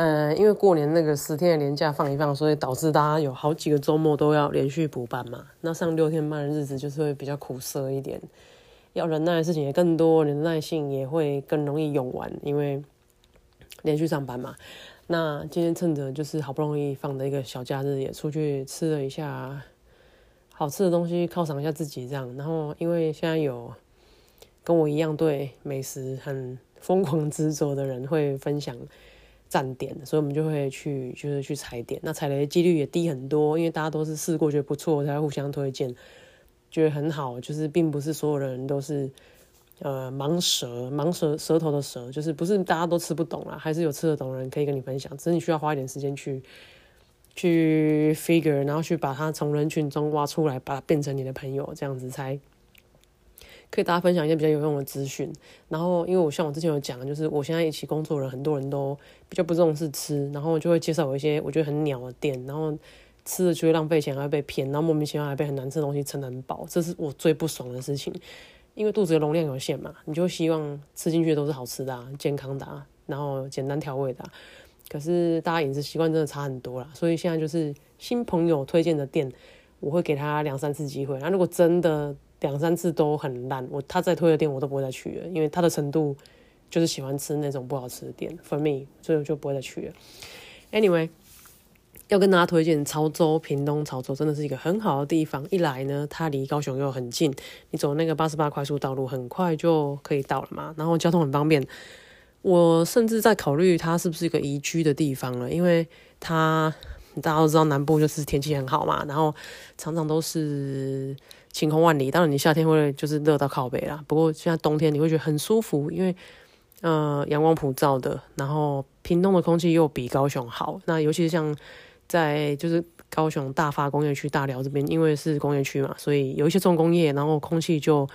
嗯，因为过年那个十天的年假放一放，所以导致大家有好几个周末都要连续补班嘛。那上六天班的日子就是会比较苦涩一点，要忍耐的事情也更多，忍耐性也会更容易用完，因为连续上班嘛。那今天趁着就是好不容易放的一个小假日，也出去吃了一下好吃的东西，犒赏一下自己这样。然后因为现在有跟我一样对美食很疯狂执着的人会分享。站点，所以我们就会去，就是去踩点。那踩雷的几率也低很多，因为大家都是试过觉得不错，才互相推荐，觉得很好。就是并不是所有人都是呃盲舌，盲舌舌头的舌，就是不是大家都吃不懂啦，还是有吃得懂的人可以跟你分享。只是你需要花一点时间去去 figure，然后去把它从人群中挖出来，把它变成你的朋友，这样子才。可以大家分享一些比较有用的资讯，然后因为我像我之前有讲，就是我现在一起工作的人很多人都比较不重视吃，然后就会介绍我一些我觉得很鸟的店，然后吃了就会浪费钱，还会被骗，然后莫名其妙还被很难吃的东西撑得很饱，这是我最不爽的事情。因为肚子的容量有限嘛，你就希望吃进去都是好吃的、健康的，然后简单调味的。可是大家饮食习惯真的差很多了，所以现在就是新朋友推荐的店，我会给他两三次机会。那如果真的两三次都很烂，我他再推的店我都不会再去了，因为他的程度就是喜欢吃那种不好吃的店，for me，所以我就不会再去了。Anyway，要跟大家推荐潮州，屏东潮州真的是一个很好的地方。一来呢，它离高雄又很近，你走那个八十八快速道路很快就可以到了嘛，然后交通很方便。我甚至在考虑它是不是一个宜居的地方了，因为它大家都知道南部就是天气很好嘛，然后常常都是。晴空万里，当然你夏天会就是热到靠北啦。不过现在冬天你会觉得很舒服，因为呃阳光普照的，然后屏东的空气又比高雄好。那尤其是像在就是高雄大发工业区大寮这边，因为是工业区嘛，所以有一些重工业，然后空气就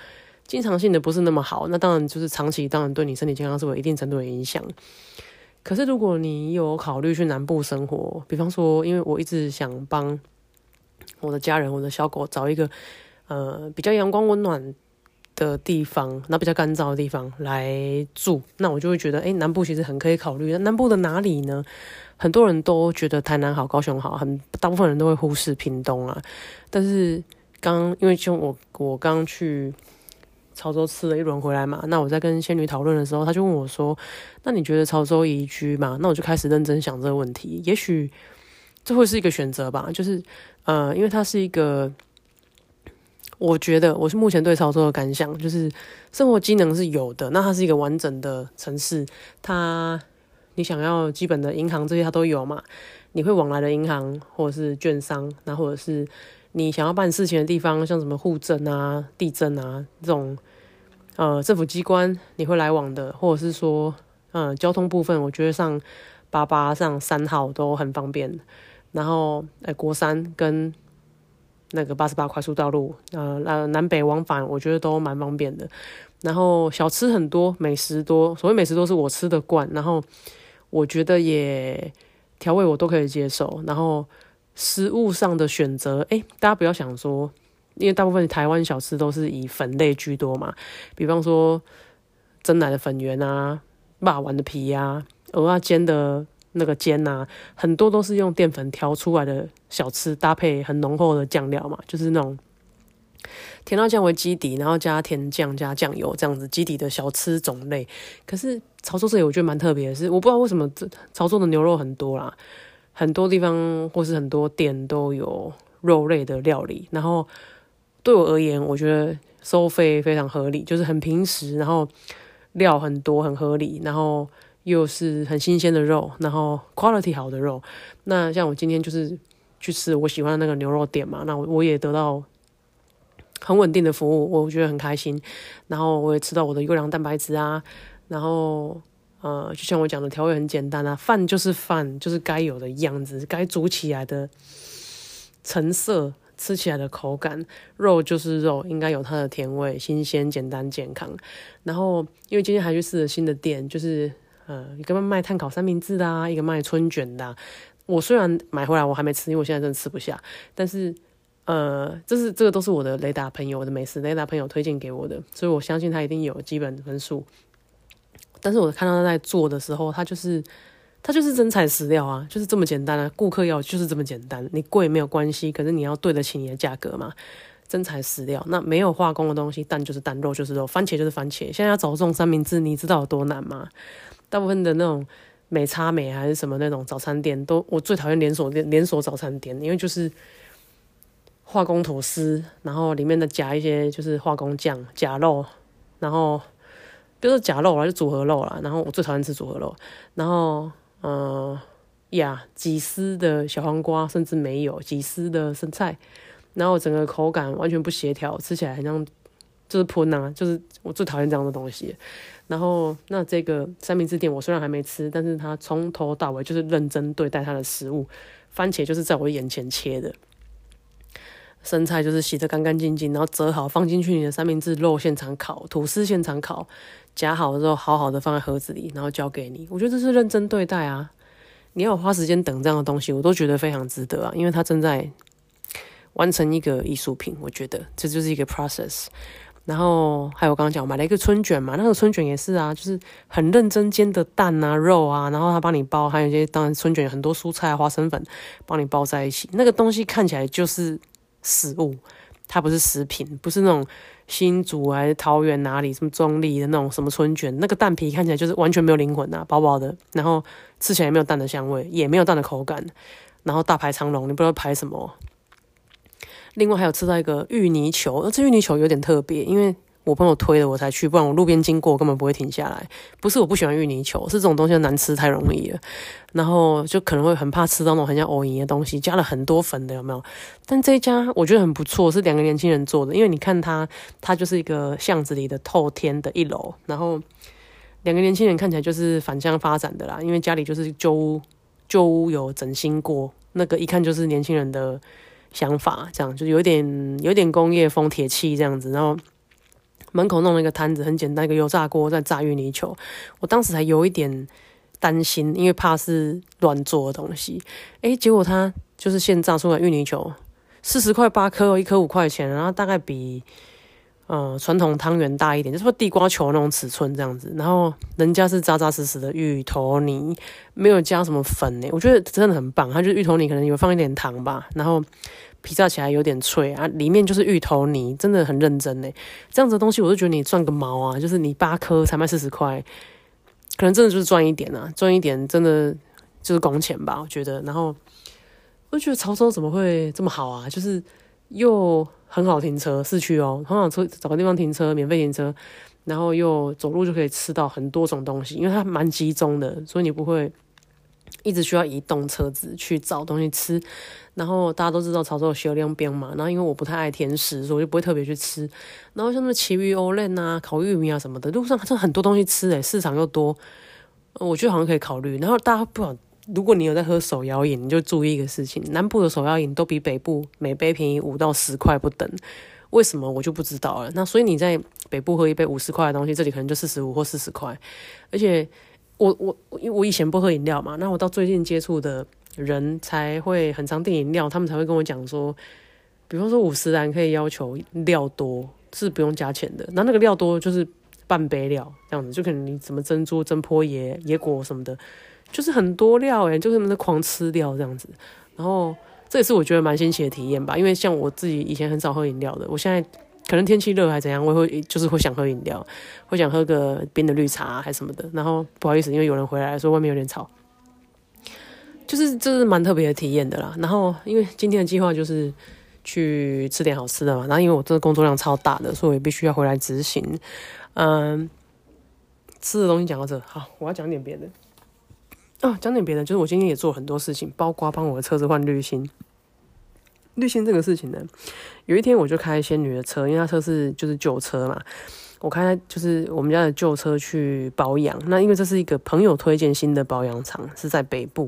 经常性的不是那么好。那当然就是长期，当然对你身体健康是有一定程度的影响。可是如果你有考虑去南部生活，比方说，因为我一直想帮我的家人、我的小狗找一个。呃，比较阳光温暖的地方，那比较干燥的地方来住，那我就会觉得，哎，南部其实很可以考虑。南部的哪里呢？很多人都觉得台南好，高雄好，很大部分人都会忽视屏东啊。但是刚因为就我我刚去潮州吃了一轮回来嘛，那我在跟仙女讨论的时候，他就问我说：“那你觉得潮州宜居吗？”那我就开始认真想这个问题，也许这会是一个选择吧。就是呃，因为它是一个。我觉得我是目前对潮州的感想，就是生活机能是有的。那它是一个完整的城市，它你想要基本的银行这些它都有嘛？你会往来的银行或者是券商，那或者是你想要办事情的地方，像什么户政啊、地震啊这种呃政府机关你会来往的，或者是说嗯交通部分，我觉得上八八上三号都很方便。然后哎国三跟那个八十八快速道路，呃呃，南北往返，我觉得都蛮方便的。然后小吃很多，美食多。所谓美食都是我吃的惯，然后我觉得也调味我都可以接受。然后食物上的选择，哎，大家不要想说，因为大部分台湾小吃都是以粉类居多嘛，比方说蒸奶的粉圆啊，霸丸的皮呀，鹅啊煎的。那个煎呐，很多都是用淀粉调出来的小吃，搭配很浓厚的酱料嘛，就是那种甜辣酱为基底，然后加甜酱加酱油这样子基底的小吃种类。可是潮州这里我觉得蛮特别的是，我不知道为什么这潮州的牛肉很多啦，很多地方或是很多店都有肉类的料理。然后对我而言，我觉得收费非常合理，就是很平时，然后料很多很合理，然后。又是很新鲜的肉，然后 quality 好的肉。那像我今天就是去吃我喜欢的那个牛肉店嘛，那我我也得到很稳定的服务，我觉得很开心。然后我也吃到我的优良蛋白质啊，然后呃，就像我讲的，调味很简单啊，饭就是饭，就是该有的样子，该煮起来的成色，吃起来的口感，肉就是肉，应该有它的甜味，新鲜、简单、健康。然后，因为今天还去试了新的店，就是呃，一个卖碳烤三明治的啊，一个卖春卷的。我虽然买回来我还没吃，因为我现在真的吃不下，但是。呃，这是这个都是我的雷达朋友，我的美食雷达朋友推荐给我的，所以我相信他一定有基本分数。但是我看到他在做的时候，他就是他就是真材实料啊，就是这么简单啊。顾客要就是这么简单，你贵没有关系，可是你要对得起你的价格嘛。真材实料，那没有化工的东西，蛋就是蛋，肉就是肉，番茄就是番茄。现在要找这种三明治，你知道有多难吗？大部分的那种美差美还是什么那种早餐店，都我最讨厌连锁店连锁早餐店，因为就是。化工吐司，然后里面的夹一些就是化工酱、假肉，然后比如说假肉啦，就组合肉啦。然后我最讨厌吃组合肉，然后嗯呀，几丝的小黄瓜，甚至没有几丝的生菜，然后整个口感完全不协调，吃起来很像就是喷啊，就是我最讨厌这样的东西。然后那这个三明治店我虽然还没吃，但是他从头到尾就是认真对待他的食物，番茄就是在我眼前切的。生菜就是洗得干干净净，然后折好放进去你的三明治，肉现场烤，吐司现场烤，夹好之后好好的放在盒子里，然后交给你。我觉得这是认真对待啊！你要花时间等这样的东西，我都觉得非常值得啊，因为他正在完成一个艺术品，我觉得这就是一个 process。然后还有刚刚讲买了一个春卷嘛，那个春卷也是啊，就是很认真煎的蛋啊、肉啊，然后他帮你包，还有一些当然春卷有很多蔬菜、花生粉帮你包在一起，那个东西看起来就是。食物，它不是食品，不是那种新竹还是桃园哪里什么中立的那种什么春卷，那个蛋皮看起来就是完全没有灵魂呐，薄薄的，然后吃起来也没有蛋的香味，也没有蛋的口感，然后大排长龙，你不知道排什么。另外还有吃到一个芋泥球，而这芋泥球有点特别，因为。我朋友推的我才去，不然我路边经过根本不会停下来。不是我不喜欢芋泥球，是这种东西难吃太容易了，然后就可能会很怕吃到那种很像藕泥的东西，加了很多粉的有没有？但这一家我觉得很不错，是两个年轻人做的，因为你看他，他就是一个巷子里的透天的一楼，然后两个年轻人看起来就是返乡发展的啦，因为家里就是旧屋，旧屋有整新过，那个一看就是年轻人的想法，这样就有点有点工业风铁器这样子，然后。门口弄了一个摊子，很简单，一个油炸锅在炸芋泥球。我当时还有一点担心，因为怕是乱做的东西。诶，结果他就是现炸出来芋泥球，四十块八颗，一颗五块钱，然后大概比嗯传统汤圆大一点，就是说地瓜球那种尺寸这样子。然后人家是扎扎实实的芋头泥，没有加什么粉呢，我觉得真的很棒。它就是芋头泥，可能有放一点糖吧，然后。皮炸起来有点脆啊，里面就是芋头泥，真的很认真呢。这样子的东西，我就觉得你赚个毛啊！就是你八颗才卖四十块，可能真的就是赚一点啊，赚一点真的就是工钱吧，我觉得。然后我觉得潮州怎么会这么好啊？就是又很好停车，市区哦，很好车，找个地方停车，免费停车，然后又走路就可以吃到很多种东西，因为它蛮集中的，所以你不会。一直需要移动车子去找东西吃，然后大家都知道潮州有修炼边嘛，然后因为我不太爱甜食，所以我就不会特别去吃。然后像那么奇鱼、欧链啊、烤玉米啊什么的，路上真的很多东西吃诶，市场又多，我觉得好像可以考虑。然后大家不管，如果你有在喝手摇饮，你就注意一个事情：南部的手摇饮都比北部每杯便宜五到十块不等。为什么我就不知道了？那所以你在北部喝一杯五十块的东西，这里可能就四十五或四十块，而且。我我因为我以前不喝饮料嘛，那我到最近接触的人才会很常订饮料，他们才会跟我讲说，比方说五十兰可以要求料多，是不用加钱的。那那个料多就是半杯料这样子，就可能你什么珍珠、真波野、野果什么的，就是很多料诶，就是那狂吃掉这样子。然后这也是我觉得蛮新奇的体验吧，因为像我自己以前很少喝饮料的，我现在。可能天气热还怎样，我会就是会想喝饮料，会想喝个冰的绿茶还什么的。然后不好意思，因为有人回来说外面有点吵，就是这是蛮特别的体验的啦。然后因为今天的计划就是去吃点好吃的嘛，然后因为我这个工作量超大的，所以我也必须要回来执行。嗯，吃的东西讲到这，好，我要讲点别的。哦，讲点别的，就是我今天也做很多事情，包括帮我的车子换滤芯。滤芯这个事情呢，有一天我就开仙女的车，因为她车是就是旧车嘛，我开就是我们家的旧车去保养。那因为这是一个朋友推荐新的保养厂，是在北部。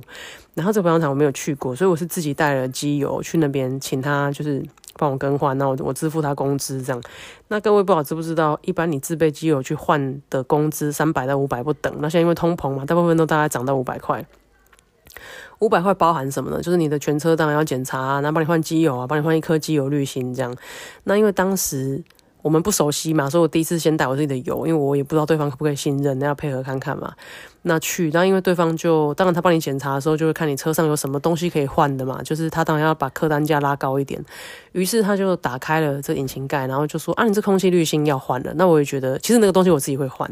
然后这个保养厂我没有去过，所以我是自己带了机油去那边，请他就是帮我更换，那我我支付他工资这样。那各位不好知不知道，一般你自备机油去换的工资三百到五百不等。那现在因为通膨嘛，大部分都大概涨到五百块。五百块包含什么呢？就是你的全车当然要检查，然后帮你换机油啊，帮你换一颗机油滤芯这样。那因为当时我们不熟悉嘛，所以我第一次先带我自己的油，因为我也不知道对方可不可以信任，那要配合看看嘛。那去，那因为对方就当然他帮你检查的时候，就会看你车上有什么东西可以换的嘛，就是他当然要把客单价拉高一点。于是他就打开了这引擎盖，然后就说：“啊，你这空气滤芯要换了。”那我也觉得，其实那个东西我自己会换，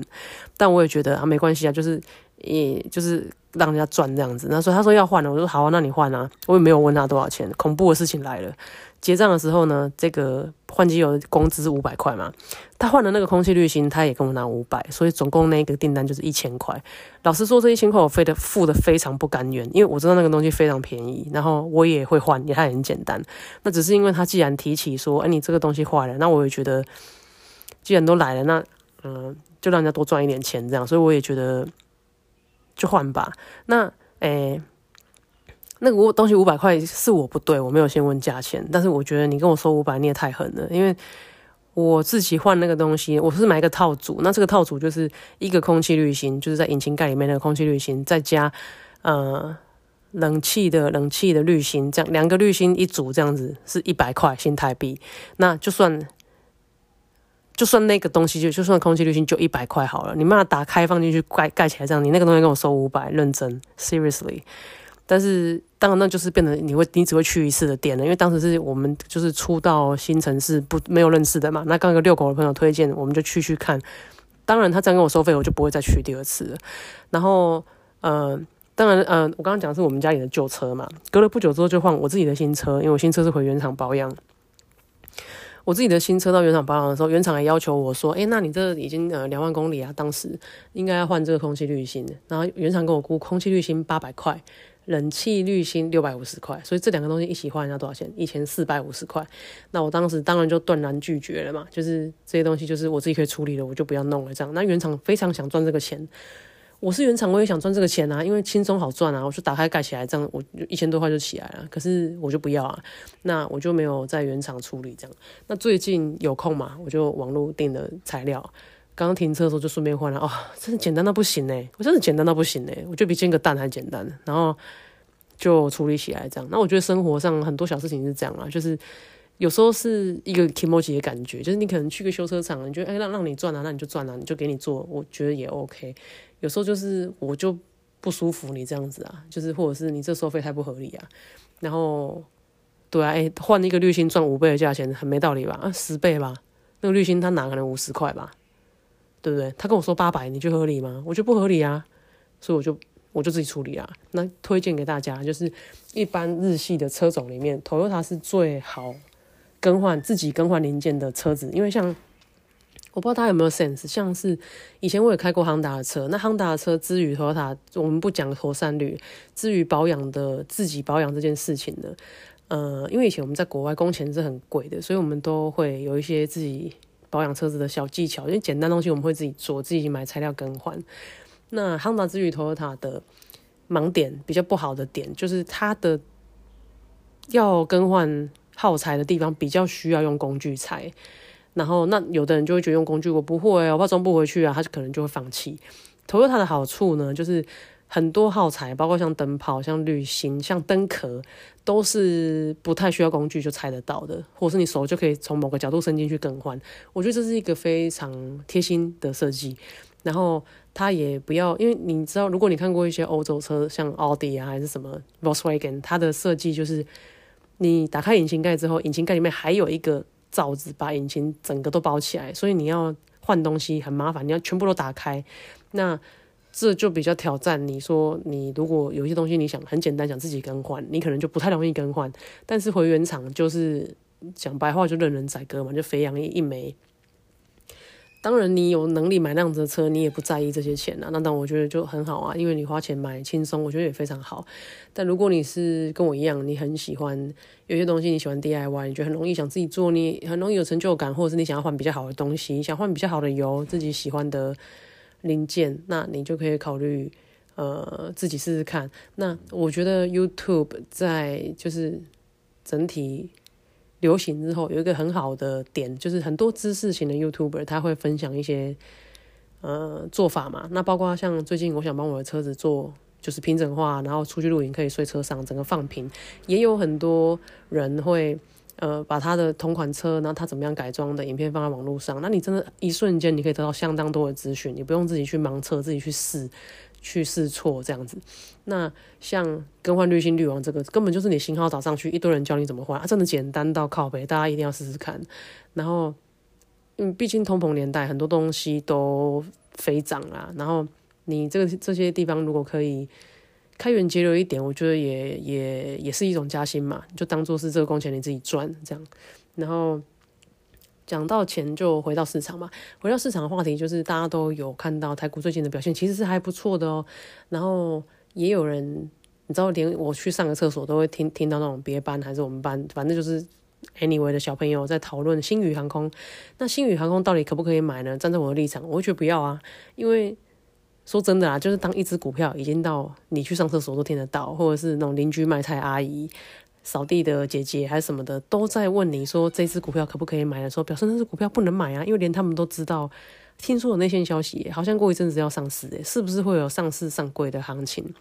但我也觉得啊，没关系啊，就是也就是。让人家赚这样子，那说他说要换了，我说好啊，那你换啊，我也没有问他多少钱。恐怖的事情来了，结账的时候呢，这个换机油工资是五百块嘛，他换了那个空气滤芯，他也跟我拿五百，所以总共那个订单就是一千块。老实说，这一千块我费的付的非常不甘愿，因为我知道那个东西非常便宜，然后我也会换，也还很简单。那只是因为他既然提起说，哎，你这个东西坏了，那我也觉得，既然都来了，那嗯，就让人家多赚一点钱这样，所以我也觉得。就换吧。那诶，那个东西五百块是我不对，我没有先问价钱。但是我觉得你跟我说五百，你也太狠了。因为我自己换那个东西，我是买一个套组。那这个套组就是一个空气滤芯，就是在引擎盖里面那个空气滤芯，再加呃冷气的冷气的滤芯，这样两个滤芯一组，这样子是一百块新台币。那就算。就算那个东西就就算空气滤芯就一百块好了，你把它打开放进去盖盖起来这样，你那个东西跟我收五百，认真，seriously。但是当然那就是变得你会你只会去一次的店了，因为当时是我们就是初到新城市不没有认识的嘛。那刚一个遛狗的朋友推荐，我们就去去看。当然他这样跟我收费，我就不会再去第二次了。然后呃，当然呃，我刚刚讲是我们家里的旧车嘛，隔了不久之后就换我自己的新车，因为我新车是回原厂保养。我自己的新车到原厂保养的时候，原厂还要求我说：“哎，那你这已经呃两万公里啊，当时应该要换这个空气滤芯。”然后原厂跟我估空气滤芯八百块，冷气滤芯六百五十块，所以这两个东西一起换要多少钱？一千四百五十块。那我当时当然就断然拒绝了嘛，就是这些东西就是我自己可以处理的，我就不要弄了这样。那原厂非常想赚这个钱。我是原厂，我也想赚这个钱啊，因为轻松好赚啊。我就打开盖起来，这样我就一千多块就起来了。可是我就不要啊，那我就没有在原厂处理这样。那最近有空嘛，我就网络订的材料，刚刚停车的时候就顺便换了。哦，真的简单到不行哎，我真的简单到不行哎，我觉得比煎个蛋还简单。然后就处理起来这样。那我觉得生活上很多小事情是这样啊，就是有时候是一个 e m o 的感觉，就是你可能去个修车厂，你觉得哎让让你赚啊，那你就赚啊，你就给你做，我觉得也 OK。有时候就是我就不舒服你这样子啊，就是或者是你这收费太不合理啊，然后对啊，哎换一个滤芯赚五倍的价钱很没道理吧？啊十倍吧，那个滤芯他拿可能五十块吧，对不对？他跟我说八百，你觉得合理吗？我觉得不合理啊，所以我就我就自己处理啊。那推荐给大家，就是一般日系的车种里面，Toyota 是最好更换自己更换零件的车子，因为像。我不知道大家有没有 sense，像是以前我也开过亨达的车，那亨达的车之于 Toyota，我们不讲妥善率，至于保养的自己保养这件事情呢，呃，因为以前我们在国外工钱是很贵的，所以我们都会有一些自己保养车子的小技巧，因为简单东西我们会自己做，自己买材料更换。那亨达之于 Toyota 的盲点比较不好的点，就是它的要更换耗材的地方比较需要用工具材。然后，那有的人就会觉得用工具我不会，我怕装不回去啊，他可能就会放弃。投入它的好处呢，就是很多耗材，包括像灯泡、像滤芯、像灯壳，都是不太需要工具就拆得到的，或者是你手就可以从某个角度伸进去更换。我觉得这是一个非常贴心的设计。然后它也不要，因为你知道，如果你看过一些欧洲车，像奥迪啊，还是什么 Volkswagen，它的设计就是你打开引擎盖之后，引擎盖里面还有一个。罩子把引擎整个都包起来，所以你要换东西很麻烦，你要全部都打开，那这就比较挑战。你说你如果有一些东西你想很简单想自己更换，你可能就不太容易更换。但是回原厂就是讲白话就任人宰割嘛，就肥羊一枚。当然，你有能力买那样子的车，你也不在意这些钱啊。那当然，我觉得就很好啊，因为你花钱买轻松，我觉得也非常好。但如果你是跟我一样，你很喜欢有些东西，你喜欢 DIY，你觉得很容易想自己做，你很容易有成就感，或者是你想要换比较好的东西，想换比较好的油，自己喜欢的零件，那你就可以考虑呃自己试试看。那我觉得 YouTube 在就是整体。流行之后有一个很好的点，就是很多知识型的 YouTuber 他会分享一些呃做法嘛。那包括像最近我想帮我的车子做就是平整化，然后出去露营可以睡车上，整个放平。也有很多人会呃把他的同款车，然后他怎么样改装的影片放在网络上。那你真的，一瞬间你可以得到相当多的资讯，你不用自己去盲测，自己去试。去试错这样子，那像更换滤芯滤网这个，根本就是你型号打上去，一堆人教你怎么换，啊，真的简单到靠背，大家一定要试试看。然后，嗯，毕竟通膨年代，很多东西都飞涨啦。然后你这个这些地方如果可以开源节流一点，我觉得也也也是一种加薪嘛，就当做是这个工钱你自己赚这样。然后。讲到钱，就回到市场嘛。回到市场的话题，就是大家都有看到台股最近的表现，其实是还不错的哦。然后也有人，你知道，连我去上个厕所都会听听到那种别班还是我们班，反正就是 anyway 的小朋友在讨论星宇航空。那星宇航空到底可不可以买呢？站在我的立场，我会觉得不要啊。因为说真的啊，就是当一只股票已经到你去上厕所都听得到，或者是那种邻居卖菜阿姨。扫地的姐姐还是什么的，都在问你说这只股票可不可以买的时候，表示那只股票不能买啊，因为连他们都知道，听说有内线消息，好像过一阵子要上市，诶，是不是会有上市上柜的行情？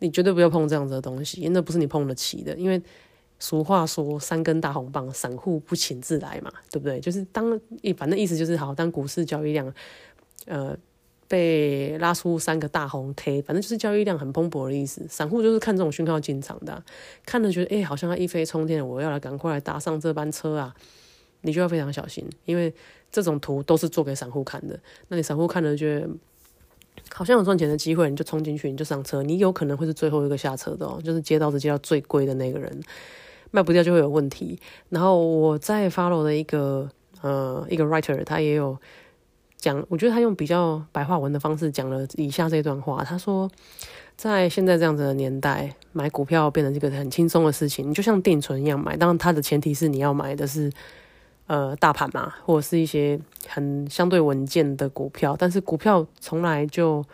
你绝对不要碰这样子的东西，因为那不是你碰得起的。因为俗话说三根大红棒，散户不请自来嘛，对不对？就是当反正意思就是好，当股市交易量，呃。被拉出三个大红 K，反正就是交易量很蓬勃的意思。散户就是看这种讯号进场的，看了觉得哎，好像要一飞冲天，我要来赶快来搭上这班车啊！你就要非常小心，因为这种图都是做给散户看的。那你散户看了觉得好像有赚钱的机会，你就冲进去，你就上车，你有可能会是最后一个下车的哦，就是接到是接到最贵的那个人，卖不掉就会有问题。然后我在 follow 的一个呃一个 writer，他也有。讲，我觉得他用比较白话文的方式讲了以下这段话。他说，在现在这样子的年代，买股票变成一个很轻松的事情，你就像定存一样买。当然，它的前提是你要买的是呃大盘嘛，或者是一些很相对稳健的股票。但是股票从来就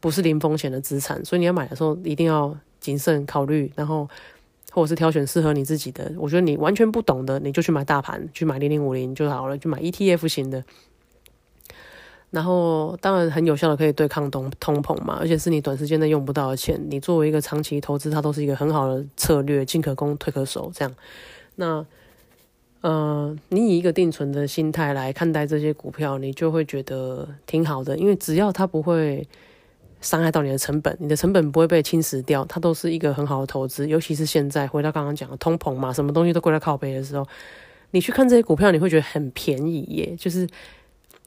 不是零风险的资产，所以你要买的时候一定要谨慎考虑，然后或者是挑选适合你自己的。我觉得你完全不懂的，你就去买大盘，去买零零五零就好了，去买 ETF 型的。然后当然很有效的可以对抗通通膨嘛，而且是你短时间内用不到的钱，你作为一个长期投资，它都是一个很好的策略，进可攻退可守这样。那呃，你以一个定存的心态来看待这些股票，你就会觉得挺好的，因为只要它不会伤害到你的成本，你的成本不会被侵蚀掉，它都是一个很好的投资。尤其是现在回到刚刚讲的通膨嘛，什么东西都贵在靠背的时候，你去看这些股票，你会觉得很便宜耶，就是。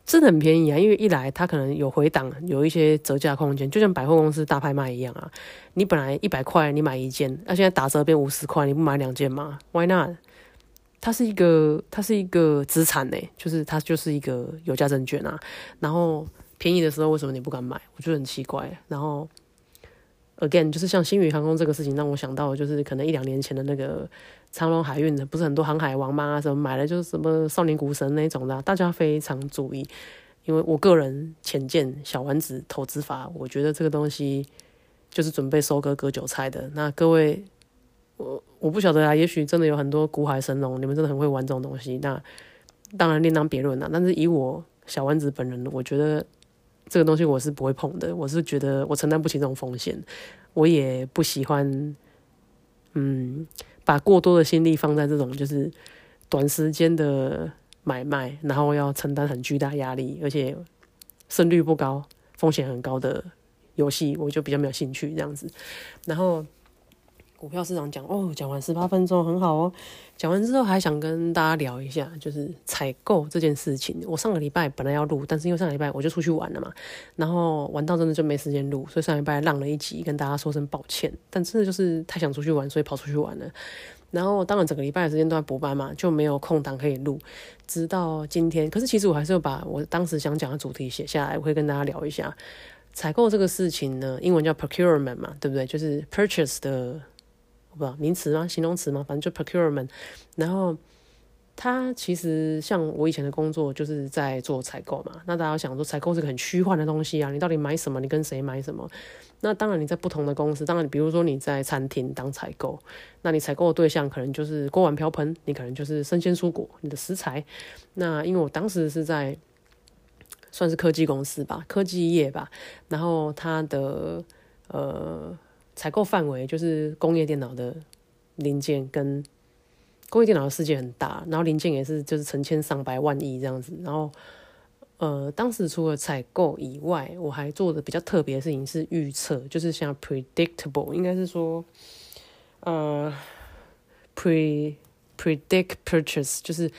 真的很便宜啊，因为一来它可能有回档，有一些折价空间，就像百货公司大拍卖一样啊。你本来一百块你买一件，那现在打折变五十块，你不买两件吗？Why not？它是一个，它是一个资产呢，就是它就是一个有价证券啊。然后便宜的时候为什么你不敢买？我觉得很奇怪。然后 again，就是像星宇航空这个事情，让我想到就是可能一两年前的那个。长隆海运的不是很多航海王吗？什么买了就是什么少年股神那种的，大家非常注意。因为我个人浅见小丸子投资法，我觉得这个东西就是准备收割割韭菜的。那各位，我我不晓得啊，也许真的有很多股海神龙，你们真的很会玩这种东西。那当然另当别论了。但是以我小丸子本人，我觉得这个东西我是不会碰的。我是觉得我承担不起这种风险，我也不喜欢，嗯。把过多的心力放在这种就是短时间的买卖，然后要承担很巨大压力，而且胜率不高、风险很高的游戏，我就比较没有兴趣这样子。然后。股票市场讲哦，讲完十八分钟很好哦。讲完之后还想跟大家聊一下，就是采购这件事情。我上个礼拜本来要录，但是因为上个礼拜我就出去玩了嘛，然后玩到真的就没时间录，所以上礼拜浪了一集，跟大家说声抱歉。但真的就是太想出去玩，所以跑出去玩了。然后当然整个礼拜的时间都在补班嘛，就没有空档可以录。直到今天，可是其实我还是要把我当时想讲的主题写下来，我会跟大家聊一下采购这个事情呢。英文叫 procurement 嘛，对不对？就是 purchase 的，不名词吗？形容词吗？反正就 procurement。然后它其实像我以前的工作就是在做采购嘛。那大家想说，采购是个很虚幻的东西啊，你到底买什么？你跟谁买什么？那当然，你在不同的公司，当然，比如说你在餐厅当采购，那你采购的对象可能就是锅碗瓢盆，你可能就是生鲜蔬果，你的食材。那因为我当时是在算是科技公司吧，科技业吧，然后它的呃采购范围就是工业电脑的零件，跟工业电脑的世界很大，然后零件也是就是成千上百万亿这样子，然后。呃，当时除了采购以外，我还做的比较特别的事情是预测，就是像 predictable，应该是说，呃，pre predict purchase，就是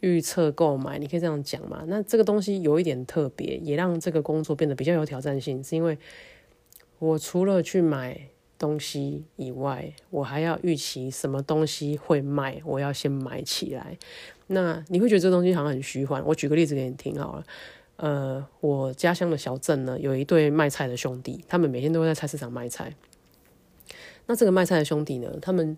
预测购买，你可以这样讲嘛？那这个东西有一点特别，也让这个工作变得比较有挑战性，是因为我除了去买东西以外，我还要预期什么东西会卖，我要先买起来。那你会觉得这东西好像很虚幻。我举个例子给你听好了。呃，我家乡的小镇呢，有一对卖菜的兄弟，他们每天都会在菜市场卖菜。那这个卖菜的兄弟呢，他们。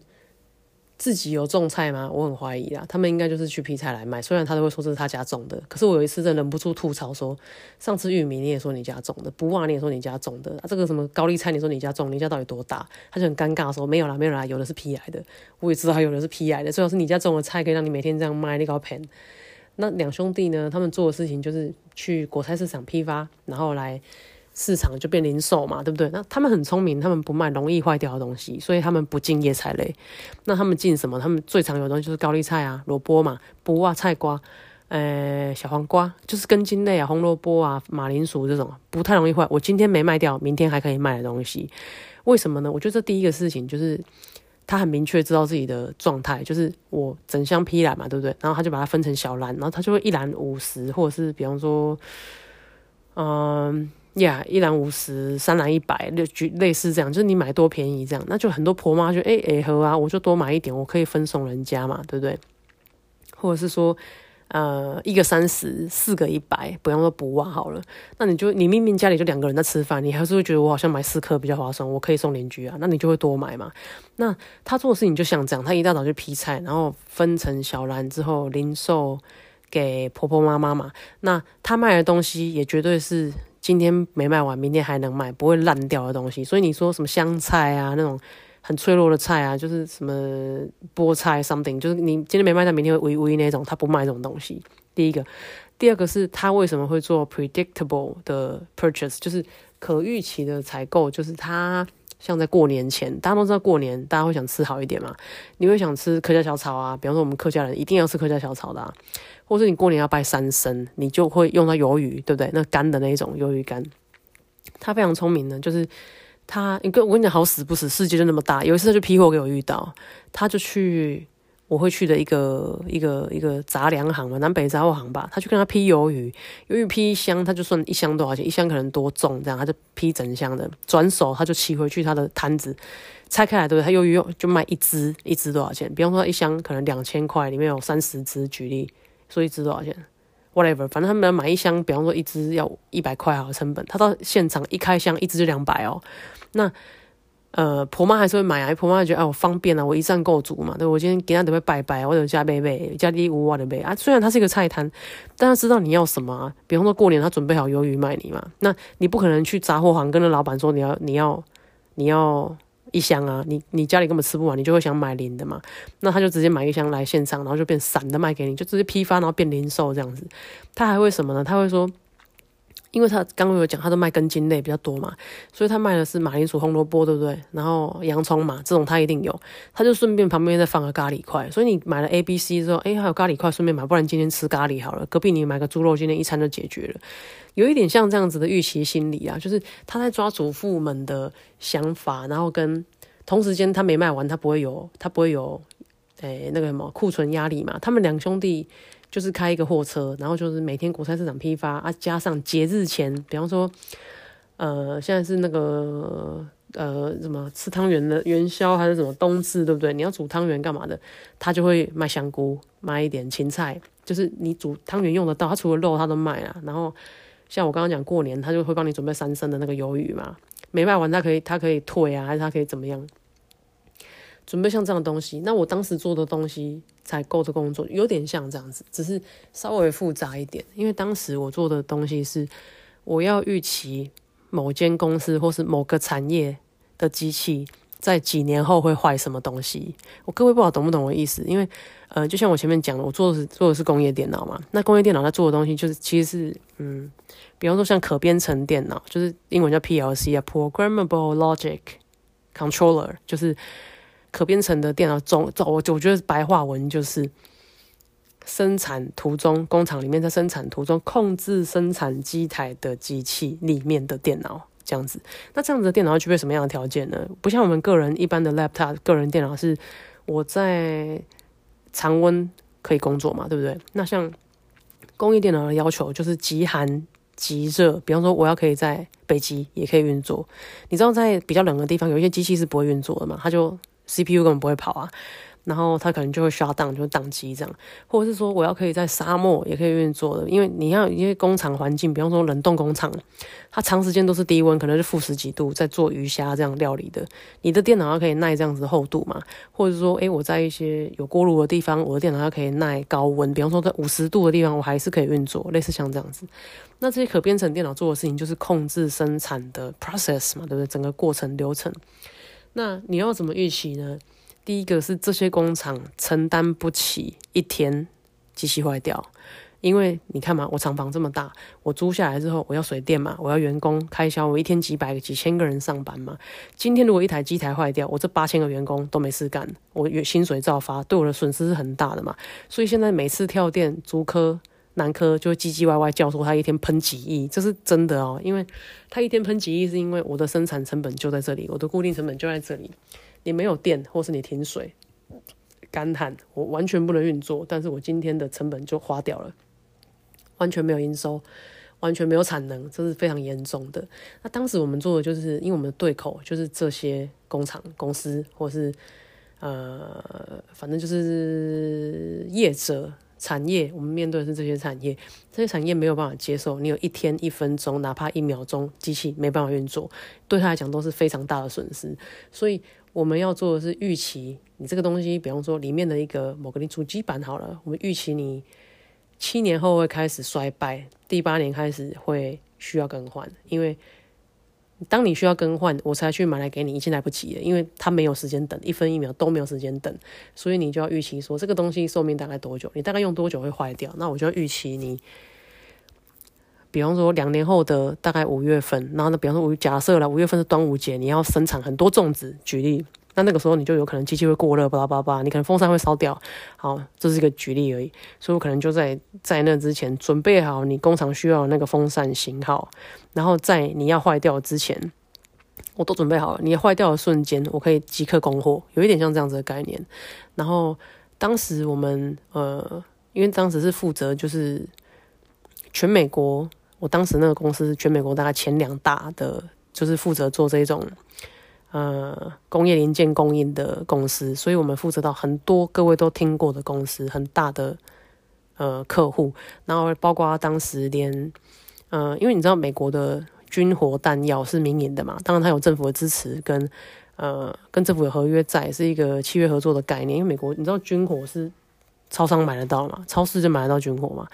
自己有种菜吗？我很怀疑啊，他们应该就是去批菜来卖。虽然他都会说这是他家种的，可是我有一次真忍不住吐槽说：上次玉米你也说你家种的，不袜你也说你家种的，啊，这个什么高丽菜你说你家种，你家到底多大？他就很尴尬说：没有啦，没有啦，有的是批来的。我也知道有的是批来的，最好是你家种的菜可以让你每天这样卖，你搞盆。那两兄弟呢，他们做的事情就是去果菜市场批发，然后来。市场就变零售嘛，对不对？那他们很聪明，他们不卖容易坏掉的东西，所以他们不进叶菜类。那他们进什么？他们最常有的东西就是高丽菜啊、萝卜嘛、卜啊、菜瓜、呃、小黄瓜，就是根茎类啊、红萝卜啊、马铃薯这种不太容易坏。我今天没卖掉，明天还可以卖的东西，为什么呢？我觉得这第一个事情就是他很明确知道自己的状态，就是我整箱批来嘛，对不对？然后他就把它分成小篮，然后他就会一篮五十，或者是比方说，嗯。呀，一篮五十，三篮一百，类举类似这样，就是你买多便宜这样，那就很多婆妈就哎哎喝啊，我就多买一点，我可以分送人家嘛，对不对？或者是说，呃，一个三十，四个一百，不用说补袜好了，那你就你明明家里就两个人在吃饭，你还是会觉得我好像买四颗比较划算，我可以送邻居啊，那你就会多买嘛。那他做的事情就像这样，他一大早就批菜，然后分成小篮之后零售给婆婆妈妈嘛。那他卖的东西也绝对是。今天没卖完，明天还能卖，不会烂掉的东西。所以你说什么香菜啊，那种很脆弱的菜啊，就是什么菠菜、something，就是你今天没卖，但明天会微微那种，他不卖这种东西。第一个，第二个是他为什么会做 predictable 的 purchase，就是可预期的采购，就是他像在过年前，大家都知道过年大家会想吃好一点嘛，你会想吃客家小炒啊，比方说我们客家人一定要吃客家小炒的。啊。或是你过年要拜三牲，你就会用到鱿鱼，对不对？那干的那一种鱿鱼干，他非常聪明的，就是他，你跟我跟你讲，好死不死，世界就那么大。有一次他就批货给我遇到，他就去我会去的一个一个一个杂粮行嘛，南北杂货行吧，他去跟他批鱿鱼，鱿鱼批一箱，他就算一箱多少钱，一箱可能多重这样，他就批整箱的，转手他就骑回去他的摊子，拆开来对不对？他鱿鱼就卖一只，一只多少钱？比方说一箱可能两千块，里面有三十只，举例。所以一支多少钱？Whatever，反正他们要买一箱，比方说一支要一百块好成本，他到现场一开箱，一支就两百哦。那呃，婆妈还是会买啊，婆妈觉得哎我方便啊，我一站够足嘛。对我今天给他准备拜拜，我有加贝贝，加第五瓦的贝啊。虽然它是一个菜摊，但他知道你要什么啊。比方说过年他准备好鱿鱼卖你嘛，那你不可能去杂货行跟那老板说你要你要你要。一箱啊，你你家里根本吃不完，你就会想买零的嘛？那他就直接买一箱来现场，然后就变散的卖给你，就直接批发，然后变零售这样子。他还会什么呢？他会说。因为他刚刚有讲，他都卖根茎类比较多嘛，所以他卖的是马铃薯、红萝卜，对不对？然后洋葱嘛，这种他一定有，他就顺便旁边再放个咖喱块。所以你买了 A、B、C 之后，哎，还有咖喱块，顺便买，不然今天吃咖喱好了。隔壁你买个猪肉，今天一餐就解决了。有一点像这样子的预期心理啊，就是他在抓主妇们的想法，然后跟同时间他没卖完，他不会有，他不会有，哎，那个什么库存压力嘛。他们两兄弟。就是开一个货车，然后就是每天国菜市场批发啊，加上节日前，比方说，呃，现在是那个呃什么吃汤圆的元宵还是什么冬至，对不对？你要煮汤圆干嘛的？他就会卖香菇，卖一点芹菜，就是你煮汤圆用得到。他除了肉他都卖啊。然后像我刚刚讲过年，他就会帮你准备三升的那个鱿鱼嘛，没卖完他可以他可以退啊，还是他可以怎么样？准备像这样的东西，那我当时做的东西采购的工作有点像这样子，只是稍微复杂一点。因为当时我做的东西是，我要预期某间公司或是某个产业的机器在几年后会坏什么东西。我各位不知道懂不懂我的意思？因为呃，就像我前面讲的，我做的是做的是工业电脑嘛。那工业电脑它做的东西就是其实是嗯，比方说像可编程电脑，就是英文叫 PLC 啊，Programmable Logic Controller，就是。可编程的电脑中，我我觉得白话文就是生产途中工厂里面在生产途中控制生产机台的机器里面的电脑这样子。那这样子的电脑具备什么样的条件呢？不像我们个人一般的 laptop 个人电脑是我在常温可以工作嘛，对不对？那像工业电脑的要求就是极寒极热，比方说我要可以在北极也可以运作。你知道在比较冷的地方有一些机器是不会运作的嘛？它就 CPU 根本不会跑啊，然后它可能就会刷档，就宕机这样，或者是说我要可以在沙漠也可以运作的，因为你要一些工厂环境，比方说冷冻工厂，它长时间都是低温，可能是负十几度在做鱼虾这样料理的，你的电脑要可以耐这样子厚度嘛，或者说，诶，我在一些有锅炉的地方，我的电脑要可以耐高温，比方说在五十度的地方，我还是可以运作，类似像这样子。那这些可编程电脑做的事情就是控制生产的 process 嘛，对不对？整个过程流程。那你要怎么预期呢？第一个是这些工厂承担不起一天机器坏掉，因为你看嘛，我厂房这么大，我租下来之后，我要水电嘛，我要员工开销，我一天几百个、几千个人上班嘛。今天如果一台机台坏掉，我这八千个员工都没事干，我月薪水照发，对我的损失是很大的嘛。所以现在每次跳电，租科。南科就唧唧歪歪叫说他一天喷几亿，这是真的哦，因为他一天喷几亿，是因为我的生产成本就在这里，我的固定成本就在这里。你没有电，或是你停水、干旱，我完全不能运作，但是我今天的成本就花掉了，完全没有营收，完全没有产能，这是非常严重的。那当时我们做的就是，因为我们的对口就是这些工厂、公司，或是呃，反正就是业者。产业，我们面对的是这些产业，这些产业没有办法接受你有一天一分钟，哪怕一秒钟机器没办法运作，对他来讲都是非常大的损失。所以我们要做的是预期，你这个东西，比方说里面的一个某个你主机板好了，我们预期你七年后会开始衰败，第八年开始会需要更换，因为。当你需要更换，我才去买来给你，已经来不及了，因为它没有时间等，一分一秒都没有时间等，所以你就要预期说这个东西寿命大概多久，你大概用多久会坏掉，那我就要预期你，比方说两年后的大概五月份，然后呢，比方说我假设了五月份是端午节，你要生产很多粽子，举例。那那个时候你就有可能机器会过热，巴拉巴拉，你可能风扇会烧掉。好，这是一个举例而已。所以我可能就在在那之前准备好你工厂需要那个风扇型号，然后在你要坏掉之前，我都准备好了。你坏掉的瞬间，我可以即刻供货，有一点像这样子的概念。然后当时我们呃，因为当时是负责就是全美国，我当时那个公司全美国大概前两大的，就是负责做这种。呃，工业零件供应的公司，所以我们负责到很多各位都听过的公司，很大的呃客户，然后包括当时连呃，因为你知道美国的军火弹药是民营的嘛，当然它有政府的支持，跟呃跟政府有合约在，是一个契约合作的概念。因为美国你知道军火是超商买得到嘛，超市就买得到军火嘛，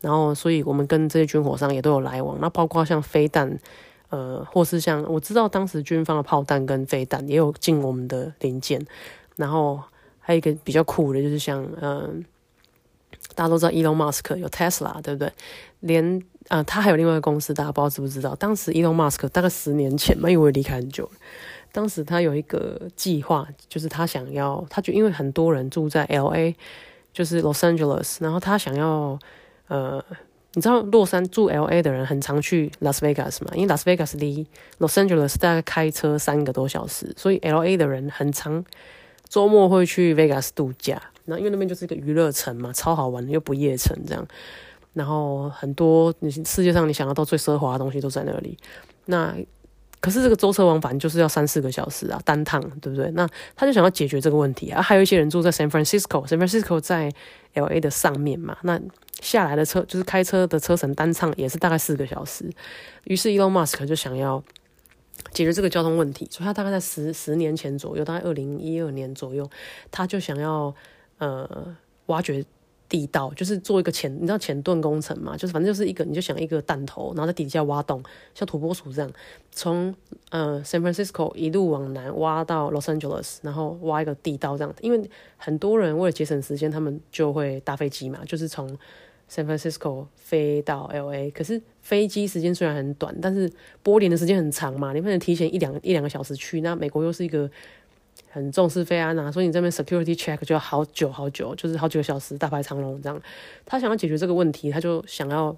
然后所以我们跟这些军火商也都有来往，那包括像飞弹。呃，或是像我知道当时军方的炮弹跟飞弹也有进我们的零件，然后还有一个比较酷的，就是像嗯，大家都知道 Elon Musk 有 Tesla，对不对？连呃，他还有另外一个公司，大家不知道知不知道？当时 Elon Musk 大概十年前嘛，因为我离开很久了，当时他有一个计划，就是他想要，他就因为很多人住在 LA，就是 Los Angeles，然后他想要呃。你知道洛杉住 L A 的人很常去 Las Vegas 吗？因为 Las Vegas 离 Los Angeles 大概开车三个多小时，所以 L A 的人很常周末会去 Vegas 度假。那因为那边就是一个娱乐城嘛，超好玩的又不夜城这样。然后很多你世界上你想要到最奢华的东西都在那里。那可是这个舟车往返就是要三四个小时啊，单趟，对不对？那他就想要解决这个问题啊。还有一些人住在 San Francisco，San Francisco 在 L A 的上面嘛，那下来的车就是开车的车程单趟也是大概四个小时。于是 Elon Musk 就想要解决这个交通问题，所以他大概在十十年前左右，大概二零一二年左右，他就想要呃挖掘。地道就是做一个潜，你知道潜盾工程嘛？就是反正就是一个，你就想一个弹头，然后在底下挖洞，像土拨鼠这样，从呃 San Francisco 一路往南挖到 Los Angeles，然后挖一个地道这样。因为很多人为了节省时间，他们就会搭飞机嘛，就是从 San Francisco 飞到 LA。可是飞机时间虽然很短，但是波联的时间很长嘛，你不能提前一两一两个小时去。那美国又是一个。很重视飞安啊，所以你这边 security check 就要好久好久，就是好几个小时，大排长龙这样。他想要解决这个问题，他就想要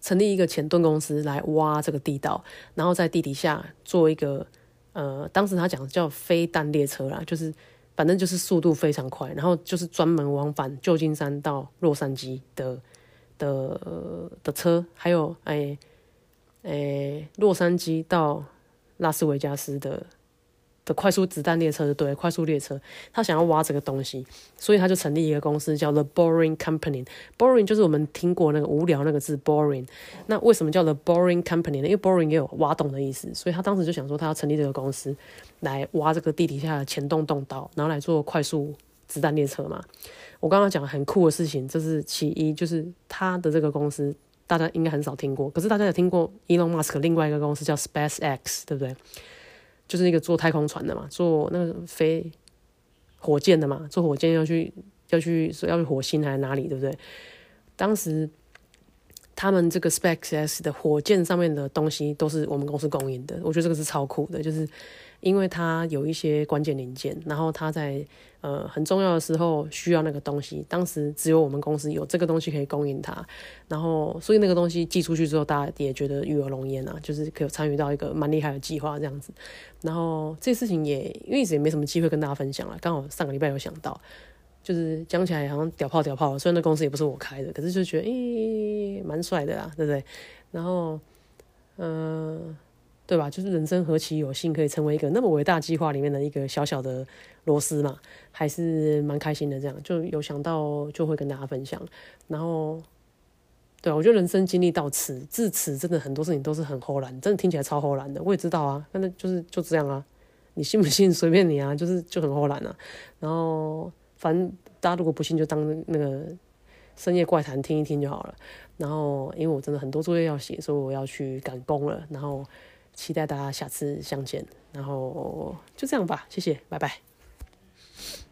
成立一个前盾公司来挖这个地道，然后在地底下做一个呃，当时他讲叫飞弹列车啦，就是反正就是速度非常快，然后就是专门往返旧金山到洛杉矶的的的车，还有哎哎洛杉矶到拉斯维加斯的。的快速子弹列车，对，快速列车，他想要挖这个东西，所以他就成立一个公司，叫 The Boring Company。Boring 就是我们听过那个无聊那个字，Boring。那为什么叫 The Boring Company 呢？因为 Boring 也有挖洞的意思，所以他当时就想说，他要成立这个公司，来挖这个地底下的前洞洞道，然后来做快速子弹列车嘛。我刚刚讲很酷的事情，这是其一，就是他的这个公司大家应该很少听过，可是大家有听过 Elon Musk 另外一个公司叫 SpaceX，对不对？就是那个坐太空船的嘛，坐那个飞火箭的嘛，坐火箭要去要去说要去火星还是哪里，对不对？当时他们这个 SpaceX 的火箭上面的东西都是我们公司供应的，我觉得这个是超酷的，就是。因为它有一些关键零件，然后它在呃很重要的时候需要那个东西，当时只有我们公司有这个东西可以供应它，然后所以那个东西寄出去之后，大家也觉得与有龙焉啊，就是可以参与到一个蛮厉害的计划这样子。然后这事情也因为一直也没什么机会跟大家分享了，刚好上个礼拜有想到，就是讲起来好像屌炮屌炮，虽然那公司也不是我开的，可是就觉得诶蛮帅的啊，对不对？然后嗯。对吧？就是人生何其有幸，可以成为一个那么伟大计划里面的一个小小的螺丝嘛，还是蛮开心的。这样就有想到，就会跟大家分享。然后，对我觉得人生经历到此至此，真的很多事情都是很齁然，真的听起来超齁然的。我也知道啊，但是就是就这样啊，你信不信随便你啊，就是就很齁然啊。然后，反正大家如果不信，就当那个深夜怪谈听一听就好了。然后，因为我真的很多作业要写，所以我要去赶工了。然后。期待大家下次相见，然后就这样吧，谢谢，拜拜。